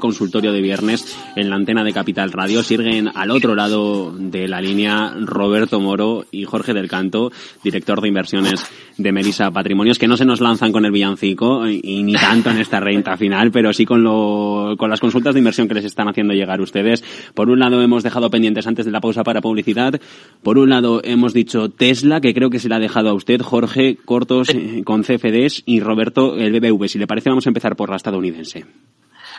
consultorio de viernes en la antena de Capital Radio. Sirven al otro lado de la línea Roberto Moro y Jorge del Canto, director de inversiones de Melisa Patrimonios, que no se nos lanzan con el villancico y, ni tanto en esta renta final, pero sí con, lo, con las consultas de inversión que les están haciendo llegar ustedes. Por un lado hemos dejado pendientes antes de la pausa para publicidad. Por un lado hemos dicho Tesla, que creo que se la ha dejado a usted, Jorge, cortos eh, con CFDs y Roberto el BBV. Si le parece vamos a empezar por la estadounidense.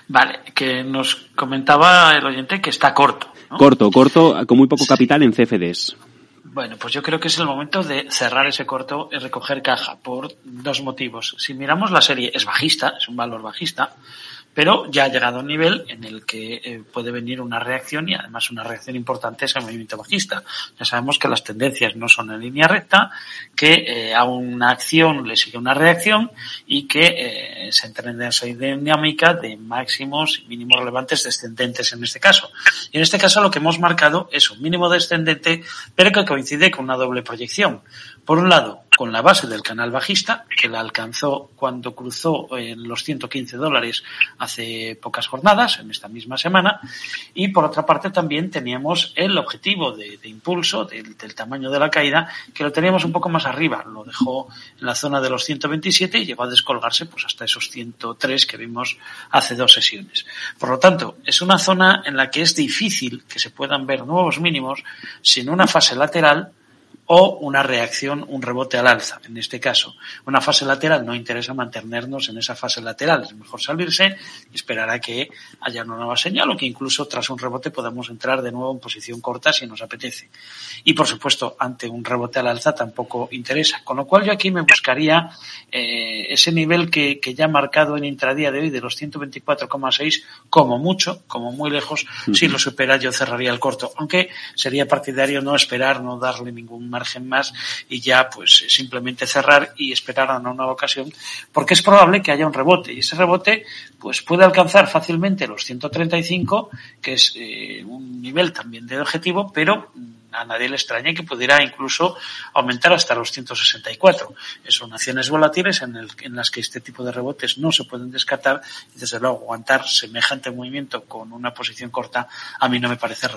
Vale, que nos comentaba el oyente que está corto. Corto, corto, con muy poco capital en CFDs. Bueno, pues yo creo que es el momento de cerrar ese corto y recoger caja por dos motivos. Si miramos la serie, es bajista, es un valor bajista, pero ya ha llegado a un nivel en el que eh, puede venir una reacción y además una reacción importante es el movimiento bajista. Ya sabemos que las tendencias no son en línea recta, que eh, a una acción le sigue una reacción y que eh, se entra en esa dinámica de máximos y mínimos relevantes descendentes en este caso. Y en este caso lo que hemos marcado es un mínimo descendente, pero que coincide con una doble proyección. Por un lado, con la base del canal bajista, que la alcanzó cuando cruzó en los 115 dólares hace pocas jornadas, en esta misma semana, y por otra parte también teníamos el objetivo de, impulso del, tamaño de la caída, que lo teníamos un poco más arriba, lo dejó en la zona de los 127 y llegó a descolgarse pues hasta esos 103 que vimos hace dos sesiones. Por lo tanto, es una zona en la que es difícil que se puedan ver nuevos mínimos sin una fase lateral o una reacción, un rebote al alza. En este caso, una fase lateral no interesa mantenernos en esa fase lateral. Es mejor salirse y esperar a que haya una nueva señal o que incluso tras un rebote podamos entrar de nuevo en posición corta si nos apetece. Y por supuesto, ante un rebote al alza tampoco interesa. Con lo cual yo aquí me buscaría eh, ese nivel que, que ya marcado en intradía de hoy de los 124,6 como mucho, como muy lejos. Si lo supera yo cerraría el corto. Aunque sería partidario no esperar, no darle ningún margen más y ya pues simplemente cerrar y esperar a una nueva ocasión porque es probable que haya un rebote y ese rebote pues puede alcanzar fácilmente los 135 que es eh, un nivel también de objetivo pero a nadie le extraña que pudiera incluso aumentar hasta los 164. Son acciones volátiles en, el, en las que este tipo de rebotes no se pueden descartar y desde luego aguantar semejante movimiento con una posición corta a mí no me parece razonable.